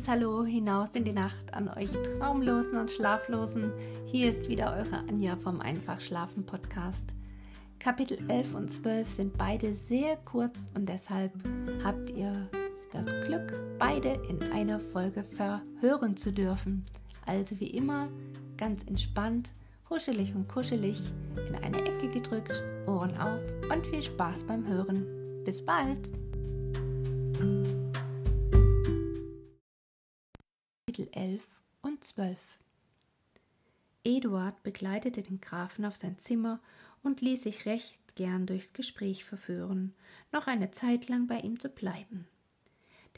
liebes Hallo hinaus in die Nacht an euch Traumlosen und Schlaflosen. Hier ist wieder eure Anja vom Einfach Schlafen Podcast. Kapitel 11 und 12 sind beide sehr kurz und deshalb habt ihr das Glück, beide in einer Folge verhören zu dürfen. Also wie immer, ganz entspannt, huschelig und kuschelig, in eine Ecke gedrückt, Ohren auf und viel Spaß beim Hören. Bis bald! Kapitel 11 und 12 Eduard begleitete den Grafen auf sein Zimmer und ließ sich recht gern durchs Gespräch verführen, noch eine Zeit lang bei ihm zu bleiben.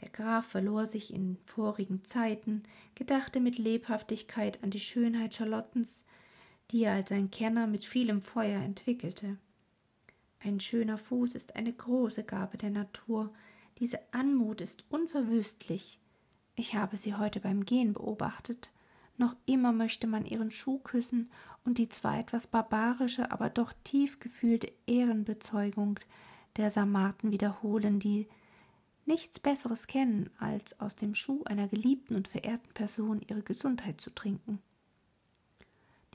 Der Graf verlor sich in vorigen Zeiten, gedachte mit Lebhaftigkeit an die Schönheit Charlottens, die er als ein Kenner mit vielem Feuer entwickelte. Ein schöner Fuß ist eine große Gabe der Natur, diese Anmut ist unverwüstlich. Ich habe sie heute beim Gehen beobachtet. Noch immer möchte man ihren Schuh küssen und die zwar etwas barbarische, aber doch tief gefühlte Ehrenbezeugung der Sarmaten wiederholen, die nichts Besseres kennen, als aus dem Schuh einer geliebten und verehrten Person ihre Gesundheit zu trinken.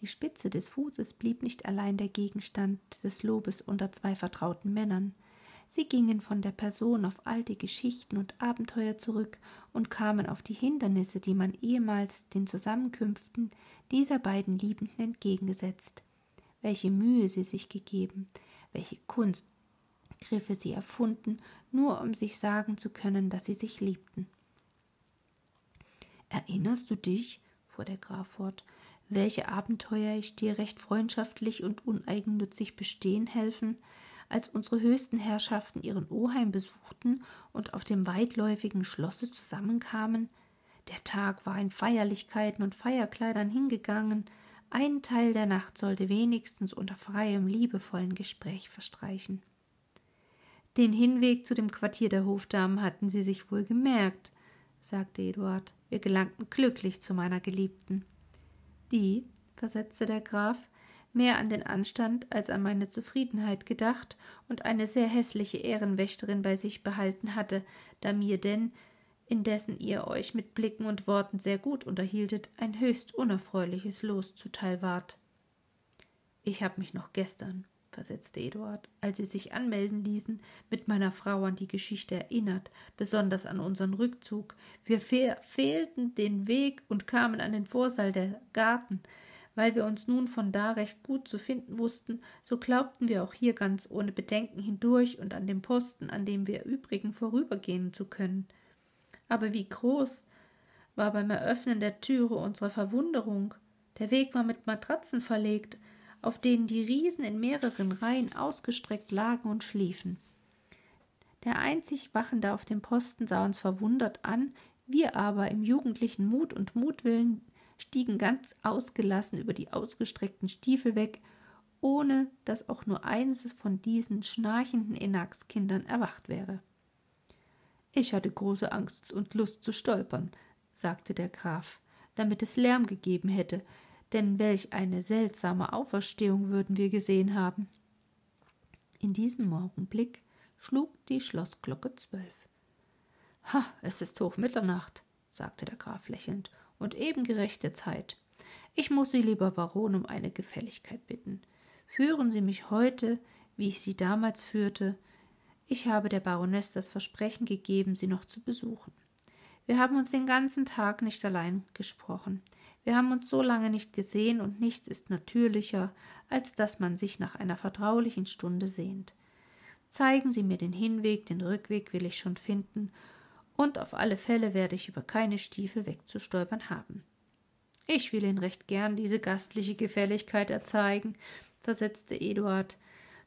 Die Spitze des Fußes blieb nicht allein der Gegenstand des Lobes unter zwei vertrauten Männern. Sie gingen von der Person auf alte Geschichten und Abenteuer zurück und kamen auf die Hindernisse, die man ehemals den Zusammenkünften dieser beiden Liebenden entgegengesetzt, welche Mühe sie sich gegeben, welche Kunstgriffe sie erfunden, nur um sich sagen zu können, dass sie sich liebten. Erinnerst du dich, fuhr der Graf fort, welche Abenteuer ich dir recht freundschaftlich und uneigennützig bestehen helfen, als unsere höchsten Herrschaften ihren Oheim besuchten und auf dem weitläufigen Schlosse zusammenkamen? Der Tag war in Feierlichkeiten und Feierkleidern hingegangen, ein Teil der Nacht sollte wenigstens unter freiem, liebevollen Gespräch verstreichen. Den Hinweg zu dem Quartier der Hofdamen hatten sie sich wohl gemerkt, sagte Eduard. Wir gelangten glücklich zu meiner Geliebten. Die, versetzte der Graf, mehr an den Anstand als an meine Zufriedenheit gedacht und eine sehr hässliche Ehrenwächterin bei sich behalten hatte, da mir denn, indessen ihr euch mit Blicken und Worten sehr gut unterhieltet, ein höchst unerfreuliches Los zuteil ward. Ich hab mich noch gestern, versetzte Eduard, als sie sich anmelden ließen, mit meiner Frau an die Geschichte erinnert, besonders an unseren Rückzug. Wir fehlten den Weg und kamen an den Vorsaal der Garten. Weil wir uns nun von da recht gut zu finden wussten, so glaubten wir auch hier ganz ohne Bedenken hindurch und an dem Posten, an dem wir übrigen vorübergehen zu können. Aber wie groß war beim Eröffnen der Türe unsere Verwunderung. Der Weg war mit Matratzen verlegt, auf denen die Riesen in mehreren Reihen ausgestreckt lagen und schliefen. Der einzig Wachende auf dem Posten sah uns verwundert an, wir aber im jugendlichen Mut und Mutwillen stiegen ganz ausgelassen über die ausgestreckten Stiefel weg, ohne dass auch nur eines von diesen schnarchenden Enax-Kindern erwacht wäre. Ich hatte große Angst und Lust zu stolpern, sagte der Graf, damit es Lärm gegeben hätte, denn welch eine seltsame Auferstehung würden wir gesehen haben. In diesem Augenblick schlug die Schlossglocke zwölf. Ha, es ist hoch Mitternacht, sagte der Graf lächelnd und eben gerechte Zeit. Ich muss Sie, lieber Baron, um eine Gefälligkeit bitten. Führen Sie mich heute, wie ich Sie damals führte. Ich habe der Baroness das Versprechen gegeben, Sie noch zu besuchen. Wir haben uns den ganzen Tag nicht allein gesprochen. Wir haben uns so lange nicht gesehen, und nichts ist natürlicher, als dass man sich nach einer vertraulichen Stunde sehnt. Zeigen Sie mir den Hinweg, den Rückweg will ich schon finden, und auf alle Fälle werde ich über keine Stiefel wegzustolpern haben. Ich will Ihnen recht gern diese gastliche Gefälligkeit erzeigen, versetzte Eduard.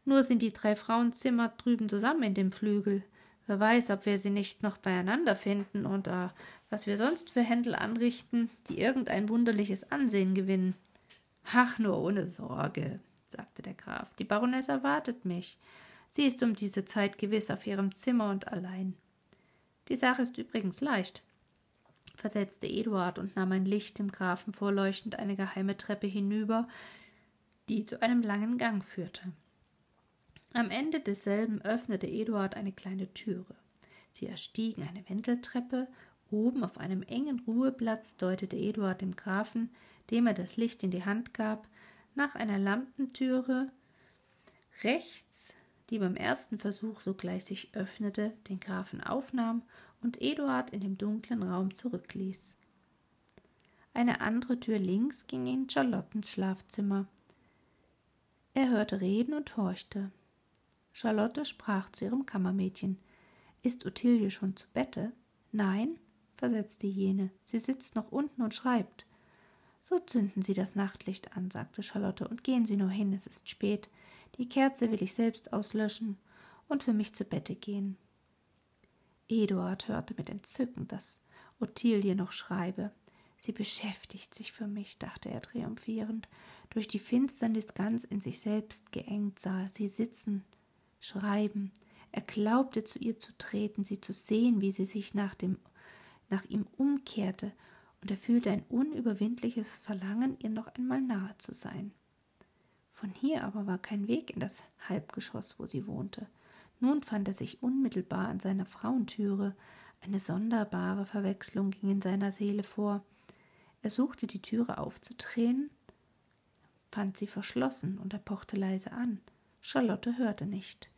Nur sind die drei Frauenzimmer drüben zusammen in dem Flügel. Wer weiß, ob wir sie nicht noch beieinander finden und äh, was wir sonst für Händel anrichten, die irgendein wunderliches Ansehen gewinnen. Ach, nur ohne Sorge, sagte der Graf. Die Baroness erwartet mich. Sie ist um diese Zeit gewiss auf ihrem Zimmer und allein. Die Sache ist übrigens leicht, versetzte Eduard und nahm ein Licht dem Grafen vorleuchtend eine geheime Treppe hinüber, die zu einem langen Gang führte. Am Ende desselben öffnete Eduard eine kleine Türe. Sie erstiegen eine Wendeltreppe Oben auf einem engen Ruheplatz deutete Eduard dem Grafen, dem er das Licht in die Hand gab, nach einer Lampentüre rechts, die beim ersten Versuch sogleich sich öffnete, den Grafen aufnahm und Eduard in dem dunklen Raum zurückließ. Eine andere Tür links ging in Charlottens Schlafzimmer. Er hörte Reden und horchte. Charlotte sprach zu ihrem Kammermädchen. Ist Ottilie schon zu Bette? Nein, versetzte jene, sie sitzt noch unten und schreibt. So zünden Sie das Nachtlicht an, sagte Charlotte, und gehen Sie nur hin, es ist spät. Die Kerze will ich selbst auslöschen und für mich zu Bette gehen. Eduard hörte mit Entzücken, dass Ottilie noch schreibe. Sie beschäftigt sich für mich, dachte er triumphierend. Durch die Finsternis ganz in sich selbst geengt sah er sie sitzen, schreiben. Er glaubte, zu ihr zu treten, sie zu sehen, wie sie sich nach dem nach ihm umkehrte, und er fühlte ein unüberwindliches Verlangen, ihr noch einmal nahe zu sein. Von hier aber war kein Weg in das Halbgeschoss, wo sie wohnte. Nun fand er sich unmittelbar an seiner Frauentüre. Eine sonderbare Verwechslung ging in seiner Seele vor. Er suchte die Türe aufzudrehen, fand sie verschlossen und er pochte leise an. Charlotte hörte nicht.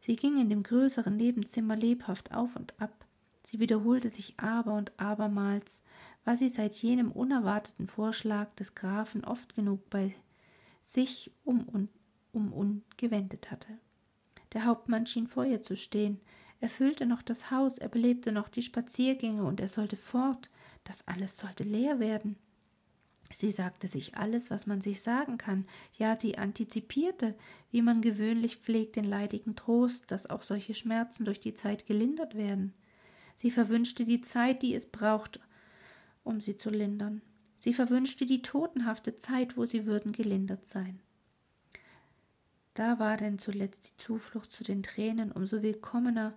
Sie ging in dem größeren Nebenzimmer lebhaft auf und ab. Sie wiederholte sich aber und abermals, was sie seit jenem unerwarteten Vorschlag des Grafen oft genug bei sich um und um und gewendet hatte. Der Hauptmann schien vor ihr zu stehen. Er füllte noch das Haus, er belebte noch die Spaziergänge und er sollte fort. Das alles sollte leer werden. Sie sagte sich alles, was man sich sagen kann, ja, sie antizipierte, wie man gewöhnlich pflegt, den leidigen Trost, dass auch solche Schmerzen durch die Zeit gelindert werden. Sie verwünschte die Zeit, die es braucht, um sie zu lindern. Sie verwünschte die totenhafte Zeit, wo sie würden gelindert sein. Da war denn zuletzt die Zuflucht zu den Tränen umso willkommener,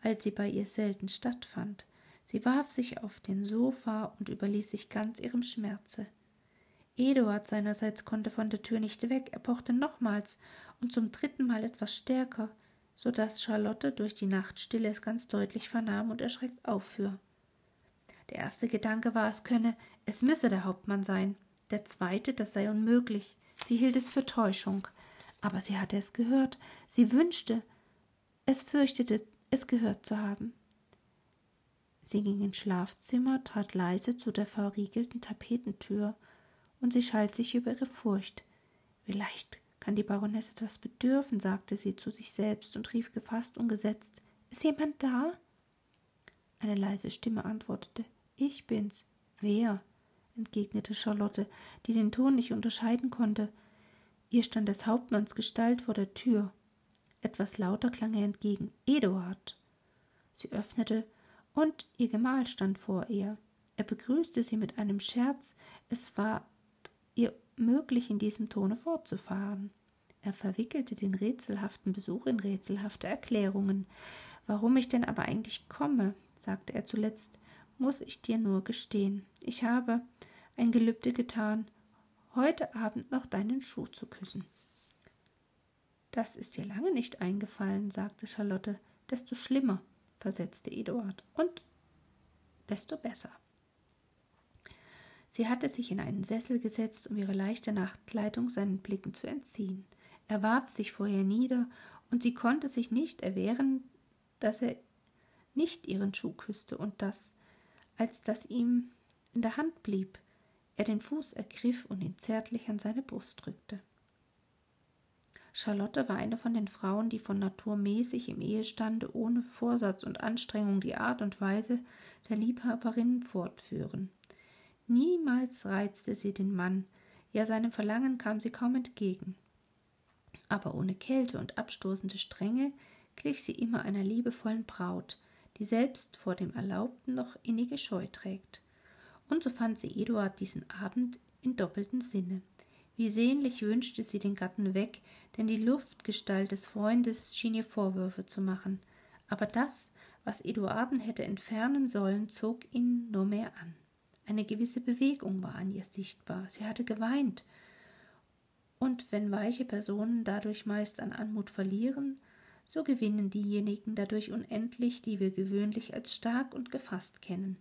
als sie bei ihr selten stattfand. Sie warf sich auf den Sofa und überließ sich ganz ihrem Schmerze. Eduard seinerseits konnte von der Tür nicht weg, er pochte nochmals und zum dritten Mal etwas stärker so dass Charlotte durch die Nachtstille es ganz deutlich vernahm und erschreckt auffuhr. Der erste Gedanke war, es könne, es müsse der Hauptmann sein. Der zweite, das sei unmöglich. Sie hielt es für Täuschung. Aber sie hatte es gehört. Sie wünschte, es fürchtete, es gehört zu haben. Sie ging ins Schlafzimmer, trat leise zu der verriegelten Tapetentür, und sie schalt sich über ihre Furcht. Vielleicht kann die Baronesse etwas bedürfen, sagte sie zu sich selbst und rief gefasst und gesetzt Ist jemand da? Eine leise Stimme antwortete Ich bin's. Wer? entgegnete Charlotte, die den Ton nicht unterscheiden konnte. Ihr stand des Hauptmanns Gestalt vor der Tür. Etwas lauter klang er entgegen Eduard. Sie öffnete, und ihr Gemahl stand vor ihr. Er begrüßte sie mit einem Scherz. Es war ihr möglich, in diesem Tone fortzufahren. Er verwickelte den rätselhaften Besuch in rätselhafte Erklärungen. Warum ich denn aber eigentlich komme, sagte er zuletzt, muss ich dir nur gestehen. Ich habe ein Gelübde getan, heute Abend noch deinen Schuh zu küssen. Das ist dir lange nicht eingefallen, sagte Charlotte. Desto schlimmer, versetzte Eduard, und desto besser. Sie hatte sich in einen Sessel gesetzt, um ihre leichte Nachtkleidung seinen Blicken zu entziehen. Er warf sich vor ihr nieder, und sie konnte sich nicht erwehren, dass er nicht ihren Schuh küsste und dass, als das ihm in der Hand blieb, er den Fuß ergriff und ihn zärtlich an seine Brust drückte. Charlotte war eine von den Frauen, die von Natur mäßig im Ehestande ohne Vorsatz und Anstrengung die Art und Weise der Liebhaberinnen fortführen. Niemals reizte sie den Mann, ja seinem Verlangen kam sie kaum entgegen. Aber ohne Kälte und abstoßende Strenge glich sie immer einer liebevollen Braut, die selbst vor dem Erlaubten noch innige Scheu trägt. Und so fand sie Eduard diesen Abend in doppeltem Sinne. Wie sehnlich wünschte sie den Gatten weg, denn die Luftgestalt des Freundes schien ihr Vorwürfe zu machen. Aber das, was Eduarden hätte entfernen sollen, zog ihn nur mehr an. Eine gewisse Bewegung war an ihr sichtbar. Sie hatte geweint. Und wenn weiche Personen dadurch meist an Anmut verlieren, so gewinnen diejenigen dadurch unendlich, die wir gewöhnlich als stark und gefasst kennen.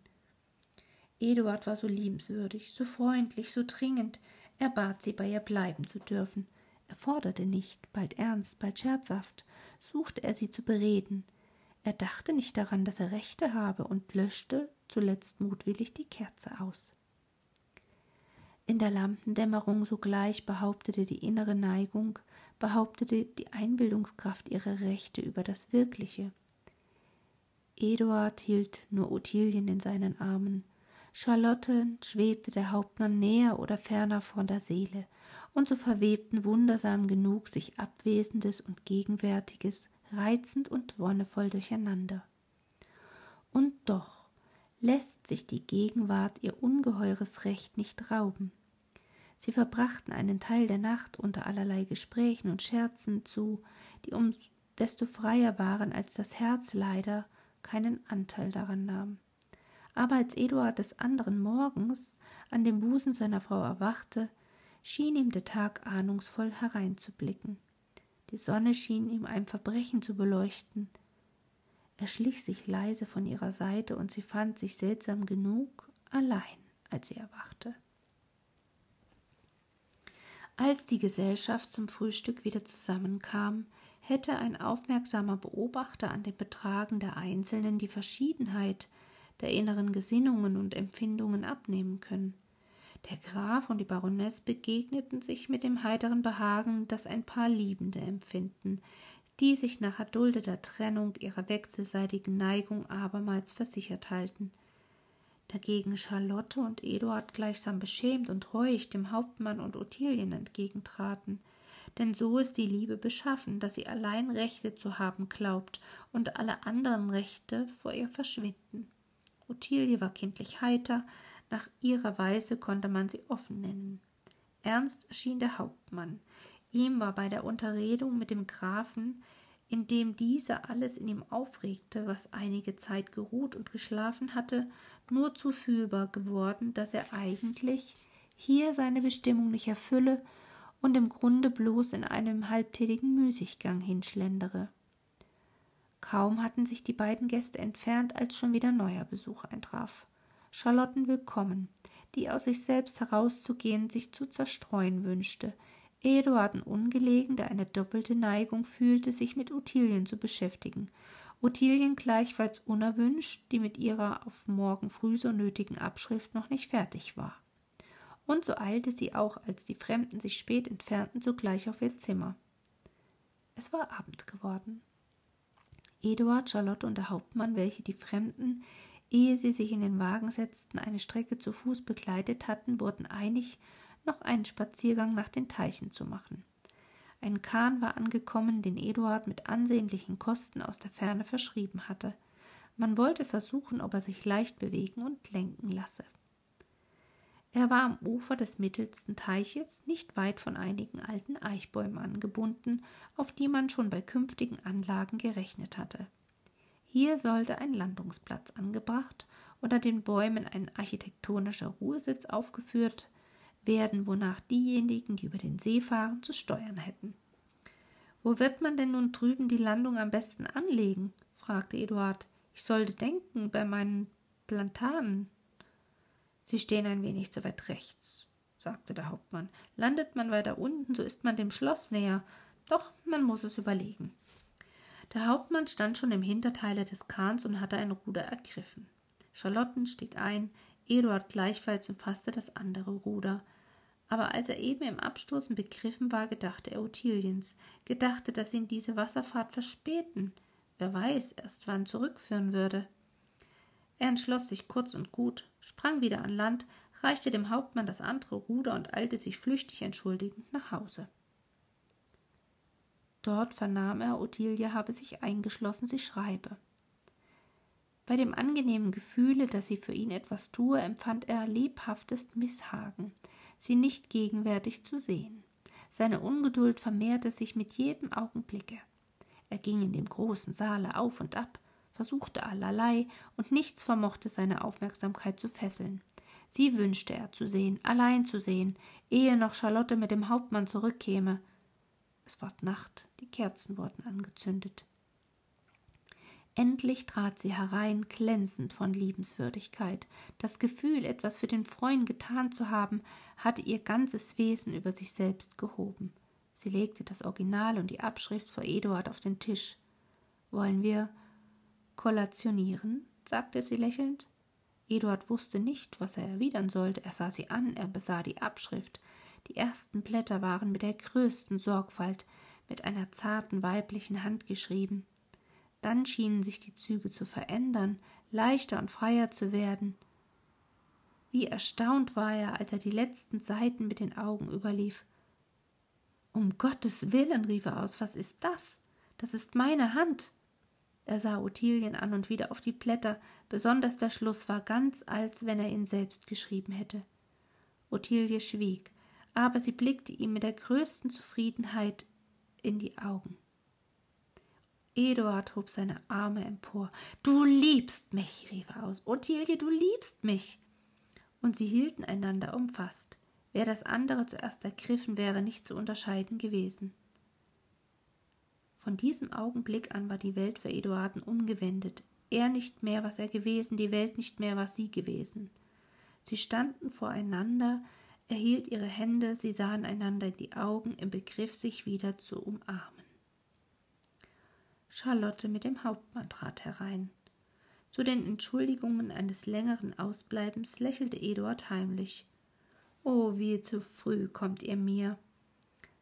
Eduard war so liebenswürdig, so freundlich, so dringend, er bat sie, bei ihr bleiben zu dürfen. Er forderte nicht, bald ernst, bald scherzhaft, suchte er sie zu bereden. Er dachte nicht daran, dass er Rechte habe und löschte zuletzt mutwillig die Kerze aus. In der Lampendämmerung sogleich behauptete die innere Neigung, behauptete die Einbildungskraft ihre Rechte über das Wirkliche. Eduard hielt nur Ottilien in seinen Armen. Charlotte schwebte der Hauptmann näher oder ferner von der Seele, und so verwebten wundersam genug sich Abwesendes und Gegenwärtiges, reizend und wonnevoll durcheinander. Und doch lässt sich die Gegenwart ihr ungeheures Recht nicht rauben. Sie verbrachten einen Teil der Nacht unter allerlei Gesprächen und Scherzen zu, die um desto freier waren, als das Herz leider keinen Anteil daran nahm. Aber als Eduard des anderen Morgens an dem Busen seiner Frau erwachte, schien ihm der Tag ahnungsvoll hereinzublicken. Die Sonne schien ihm ein Verbrechen zu beleuchten. Er schlich sich leise von ihrer Seite, und sie fand sich seltsam genug allein, als sie erwachte. Als die Gesellschaft zum Frühstück wieder zusammenkam, hätte ein aufmerksamer Beobachter an dem Betragen der Einzelnen die Verschiedenheit der inneren Gesinnungen und Empfindungen abnehmen können. Der Graf und die Baroness begegneten sich mit dem heiteren Behagen, das ein Paar Liebende empfinden, die sich nach erduldeter Trennung ihrer wechselseitigen Neigung abermals versichert halten. Dagegen Charlotte und Eduard gleichsam beschämt und reuig dem Hauptmann und Ottilien entgegentraten, denn so ist die Liebe beschaffen, dass sie allein Rechte zu haben glaubt und alle anderen Rechte vor ihr verschwinden. Ottilie war kindlich heiter, nach ihrer Weise konnte man sie offen nennen. Ernst erschien der Hauptmann. Ihm war bei der Unterredung mit dem Grafen, indem dieser alles in ihm aufregte, was einige Zeit geruht und geschlafen hatte, nur zu fühlbar geworden, dass er eigentlich hier seine Bestimmung nicht erfülle und im Grunde bloß in einem halbtätigen Müßiggang hinschlendere. Kaum hatten sich die beiden Gäste entfernt, als schon wieder neuer Besuch eintraf. Charlotten willkommen, die aus sich selbst herauszugehen sich zu zerstreuen wünschte, Eduarden ungelegen, der eine doppelte Neigung fühlte, sich mit Ottilien zu beschäftigen, Ottilien gleichfalls unerwünscht, die mit ihrer auf morgen früh so nötigen Abschrift noch nicht fertig war. Und so eilte sie auch, als die Fremden sich spät entfernten, sogleich auf ihr Zimmer. Es war Abend geworden. Eduard, Charlotte und der Hauptmann, welche die Fremden, ehe sie sich in den Wagen setzten, eine Strecke zu Fuß begleitet hatten, wurden einig, noch einen Spaziergang nach den Teichen zu machen. Ein Kahn war angekommen, den Eduard mit ansehnlichen Kosten aus der Ferne verschrieben hatte. Man wollte versuchen, ob er sich leicht bewegen und lenken lasse. Er war am Ufer des mittelsten Teiches, nicht weit von einigen alten Eichbäumen angebunden, auf die man schon bei künftigen Anlagen gerechnet hatte. Hier sollte ein Landungsplatz angebracht, unter den Bäumen ein architektonischer Ruhesitz aufgeführt werden, wonach diejenigen, die über den See fahren, zu steuern hätten. Wo wird man denn nun drüben die Landung am besten anlegen? fragte Eduard. Ich sollte denken, bei meinen Plantanen. Sie stehen ein wenig zu weit rechts, sagte der Hauptmann. Landet man weiter unten, so ist man dem Schloss näher. Doch man muss es überlegen. Der Hauptmann stand schon im Hinterteile des Kahns und hatte ein Ruder ergriffen. Charlotten stieg ein, Eduard gleichfalls und fasste das andere Ruder. Aber als er eben im Abstoßen begriffen war, gedachte er Ottiliens, gedachte, dass ihn diese Wasserfahrt verspäten, wer weiß, erst wann zurückführen würde. Er entschloss sich kurz und gut, sprang wieder an Land, reichte dem Hauptmann das andere Ruder und eilte sich flüchtig entschuldigend nach Hause. Dort vernahm er, Ottilie habe sich eingeschlossen, sie schreibe. Bei dem angenehmen Gefühle, dass sie für ihn etwas tue, empfand er lebhaftes Misshagen, sie nicht gegenwärtig zu sehen. Seine Ungeduld vermehrte sich mit jedem Augenblicke. Er ging in dem großen Saale auf und ab, versuchte allerlei, und nichts vermochte seine Aufmerksamkeit zu fesseln. Sie wünschte er zu sehen, allein zu sehen, ehe noch Charlotte mit dem Hauptmann zurückkäme. Es ward Nacht, die Kerzen wurden angezündet. Endlich trat sie herein, glänzend von Liebenswürdigkeit. Das Gefühl, etwas für den Freund getan zu haben, hatte ihr ganzes Wesen über sich selbst gehoben. Sie legte das Original und die Abschrift vor Eduard auf den Tisch. Wollen wir kollationieren? sagte sie lächelnd. Eduard wusste nicht, was er erwidern sollte. Er sah sie an, er besah die Abschrift. Die ersten Blätter waren mit der größten Sorgfalt, mit einer zarten weiblichen Hand geschrieben. Dann schienen sich die Züge zu verändern, leichter und freier zu werden. Wie erstaunt war er, als er die letzten Seiten mit den Augen überlief. Um Gottes Willen, rief er aus, was ist das? Das ist meine Hand. Er sah Ottilien an und wieder auf die Blätter, besonders der Schluss war ganz, als wenn er ihn selbst geschrieben hätte. Ottilie schwieg, aber sie blickte ihm mit der größten Zufriedenheit in die Augen. Eduard hob seine Arme empor. Du liebst mich, rief er aus. Ottilie, du liebst mich. Und sie hielten einander umfasst. Wer das andere zuerst ergriffen, wäre nicht zu unterscheiden gewesen. Von diesem Augenblick an war die Welt für Eduarden umgewendet. Er nicht mehr, was er gewesen, die Welt nicht mehr, was sie gewesen. Sie standen voreinander, er hielt ihre Hände, sie sahen einander in die Augen, im Begriff, sich wieder zu umarmen. Charlotte mit dem Hauptmann trat herein. Zu den Entschuldigungen eines längeren Ausbleibens lächelte Eduard heimlich. Oh, wie zu früh kommt ihr mir,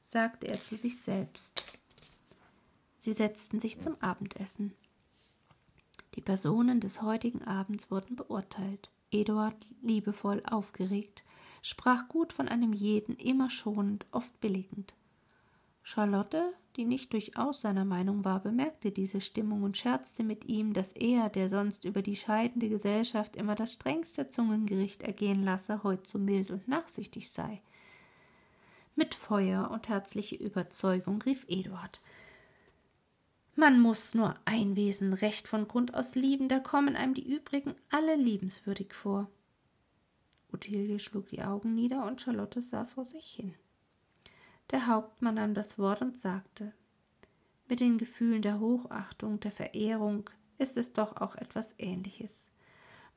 sagte er zu sich selbst. Sie setzten sich zum Abendessen. Die Personen des heutigen Abends wurden beurteilt. Eduard, liebevoll aufgeregt, sprach gut von einem jeden, immer schonend, oft billigend. Charlotte, die nicht durchaus seiner Meinung war, bemerkte diese Stimmung und scherzte mit ihm, dass er, der sonst über die scheidende Gesellschaft immer das strengste Zungengericht ergehen lasse, heut so mild und nachsichtig sei. Mit Feuer und herzlicher Überzeugung rief Eduard Man muss nur ein Wesen recht von Grund aus lieben, da kommen einem die übrigen alle liebenswürdig vor. Ottilie schlug die Augen nieder und Charlotte sah vor sich hin. Der Hauptmann nahm das Wort und sagte Mit den Gefühlen der Hochachtung, der Verehrung ist es doch auch etwas Ähnliches.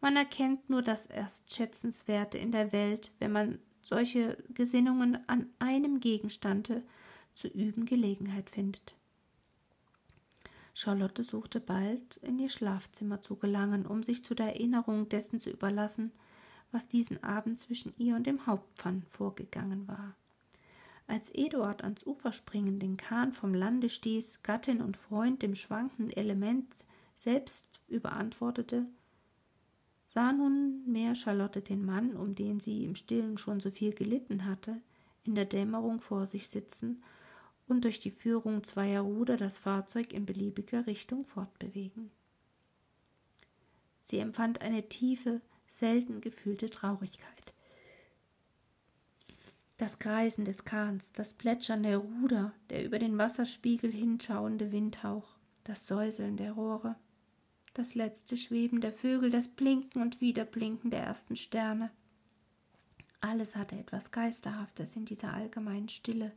Man erkennt nur das erst Schätzenswerte in der Welt, wenn man solche Gesinnungen an einem Gegenstande zu üben Gelegenheit findet. Charlotte suchte bald in ihr Schlafzimmer zu gelangen, um sich zu der Erinnerung dessen zu überlassen, was diesen Abend zwischen ihr und dem Hauptmann vorgegangen war. Als Eduard ans Ufer springend den Kahn vom Lande stieß, Gattin und Freund dem schwankenden Element selbst überantwortete, sah nunmehr Charlotte den Mann, um den sie im Stillen schon so viel gelitten hatte, in der Dämmerung vor sich sitzen und durch die Führung zweier Ruder das Fahrzeug in beliebiger Richtung fortbewegen. Sie empfand eine tiefe, selten gefühlte Traurigkeit. Das Kreisen des Kahns, das Plätschern der Ruder, der über den Wasserspiegel hinschauende Windhauch, das Säuseln der Rohre, das letzte Schweben der Vögel, das Blinken und Wiederblinken der ersten Sterne. Alles hatte etwas Geisterhaftes in dieser allgemeinen Stille.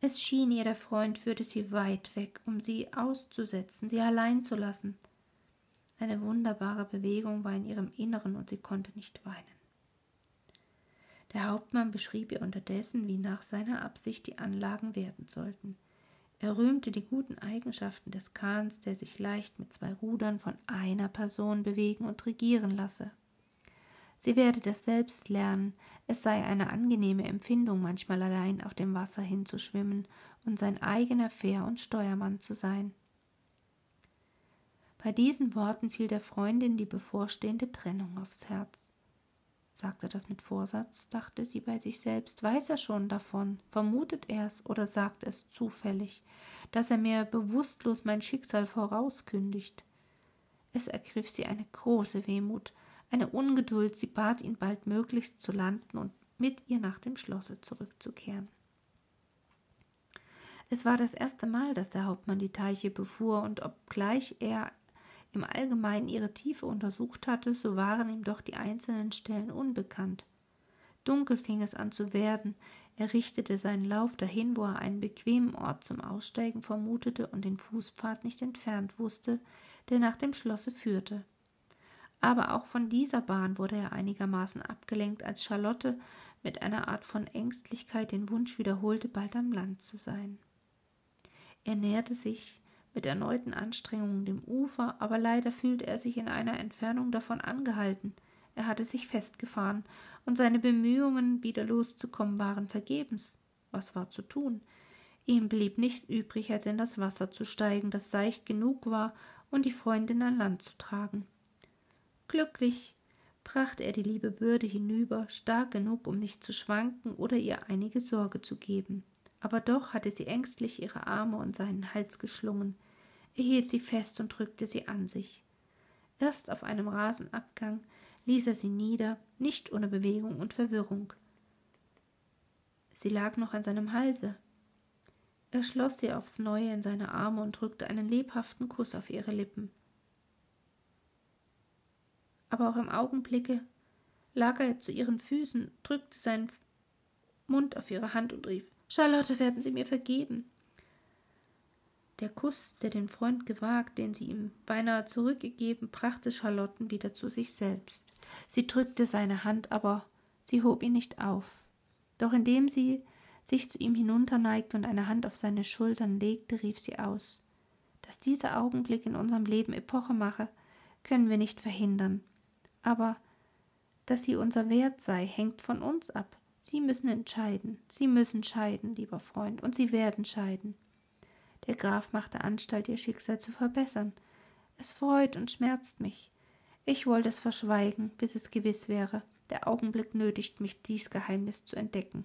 Es schien ihr, der Freund führte sie weit weg, um sie auszusetzen, sie allein zu lassen. Eine wunderbare Bewegung war in ihrem Inneren und sie konnte nicht weinen. Der Hauptmann beschrieb ihr unterdessen, wie nach seiner Absicht die Anlagen werden sollten. Er rühmte die guten Eigenschaften des Kahns, der sich leicht mit zwei Rudern von einer Person bewegen und regieren lasse. Sie werde das selbst lernen, es sei eine angenehme Empfindung, manchmal allein auf dem Wasser hinzuschwimmen und sein eigener Fähr- und Steuermann zu sein. Bei diesen Worten fiel der Freundin die bevorstehende Trennung aufs Herz. Sagt er das mit Vorsatz, dachte sie bei sich selbst, weiß er schon davon, vermutet er's oder sagt es zufällig, dass er mir bewusstlos mein Schicksal vorauskündigt. Es ergriff sie eine große Wehmut, eine Ungeduld, sie bat ihn baldmöglichst zu landen und mit ihr nach dem Schlosse zurückzukehren. Es war das erste Mal, dass der Hauptmann die Teiche befuhr, und obgleich er im Allgemeinen ihre Tiefe untersucht hatte, so waren ihm doch die einzelnen Stellen unbekannt. Dunkel fing es an zu werden. Er richtete seinen Lauf dahin, wo er einen bequemen Ort zum Aussteigen vermutete und den Fußpfad nicht entfernt wusste, der nach dem Schlosse führte. Aber auch von dieser Bahn wurde er einigermaßen abgelenkt, als Charlotte mit einer Art von Ängstlichkeit den Wunsch wiederholte, bald am Land zu sein. Er näherte sich mit erneuten Anstrengungen dem Ufer, aber leider fühlte er sich in einer Entfernung davon angehalten. Er hatte sich festgefahren, und seine Bemühungen, wieder loszukommen, waren vergebens. Was war zu tun? Ihm blieb nichts übrig, als in das Wasser zu steigen, das seicht genug war, und die Freundin an Land zu tragen. Glücklich brachte er die liebe Bürde hinüber, stark genug, um nicht zu schwanken oder ihr einige Sorge zu geben. Aber doch hatte sie ängstlich ihre Arme und seinen Hals geschlungen. Hielt sie fest und drückte sie an sich. Erst auf einem Rasenabgang ließ er sie nieder, nicht ohne Bewegung und Verwirrung. Sie lag noch an seinem Halse. Er schloss sie aufs neue in seine Arme und drückte einen lebhaften Kuss auf ihre Lippen. Aber auch im Augenblicke lag er zu ihren Füßen, drückte seinen Mund auf ihre Hand und rief Charlotte, werden Sie mir vergeben. Der Kuss, der den Freund gewagt, den sie ihm beinahe zurückgegeben, brachte Charlotten wieder zu sich selbst. Sie drückte seine Hand, aber sie hob ihn nicht auf. Doch indem sie sich zu ihm hinunterneigte und eine Hand auf seine Schultern legte, rief sie aus Dass dieser Augenblick in unserem Leben Epoche mache, können wir nicht verhindern. Aber dass sie unser Wert sei, hängt von uns ab. Sie müssen entscheiden. Sie müssen scheiden, lieber Freund, und Sie werden scheiden. Der Graf machte Anstalt, ihr Schicksal zu verbessern. Es freut und schmerzt mich. Ich wollte es verschweigen, bis es gewiss wäre. Der Augenblick nötigt mich, dies Geheimnis zu entdecken.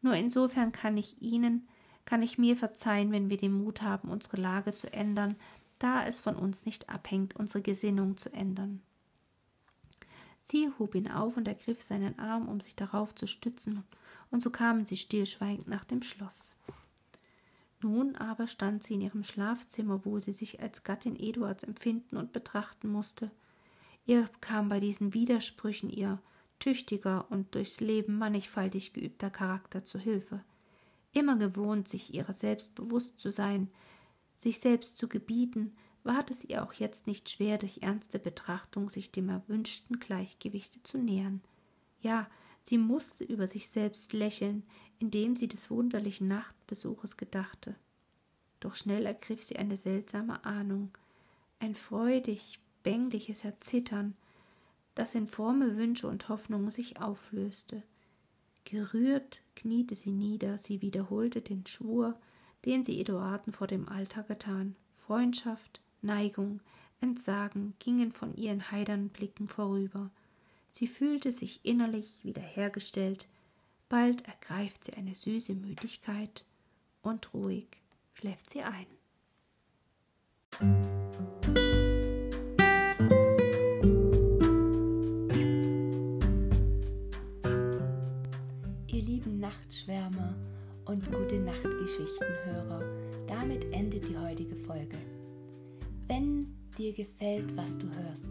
Nur insofern kann ich Ihnen, kann ich mir verzeihen, wenn wir den Mut haben, unsere Lage zu ändern, da es von uns nicht abhängt, unsere Gesinnung zu ändern. Sie hob ihn auf und ergriff seinen Arm, um sich darauf zu stützen, und so kamen sie stillschweigend nach dem Schloss. Nun aber stand sie in ihrem Schlafzimmer, wo sie sich als Gattin Eduards empfinden und betrachten musste. Ihr kam bei diesen Widersprüchen ihr tüchtiger und durchs Leben mannigfaltig geübter Charakter zu Hilfe. Immer gewohnt, sich ihrer selbst bewusst zu sein, sich selbst zu gebieten, ward es ihr auch jetzt nicht schwer, durch ernste Betrachtung sich dem erwünschten Gleichgewichte zu nähern. Ja, sie musste über sich selbst lächeln, indem sie des wunderlichen Nachtbesuches gedachte. Doch schnell ergriff sie eine seltsame Ahnung, ein freudig, bängliches Erzittern, das in fromme Wünsche und Hoffnungen sich auflöste. Gerührt kniete sie nieder, sie wiederholte den Schwur, den sie Eduarden vor dem Alter getan. Freundschaft, Neigung, Entsagen gingen von ihren heitern Blicken vorüber. Sie fühlte sich innerlich wiederhergestellt, bald ergreift sie eine süße Müdigkeit und ruhig schläft sie ein. Ihr lieben Nachtschwärmer und gute Nachtgeschichtenhörer, damit endet die heutige Folge. Wenn dir gefällt, was du hörst,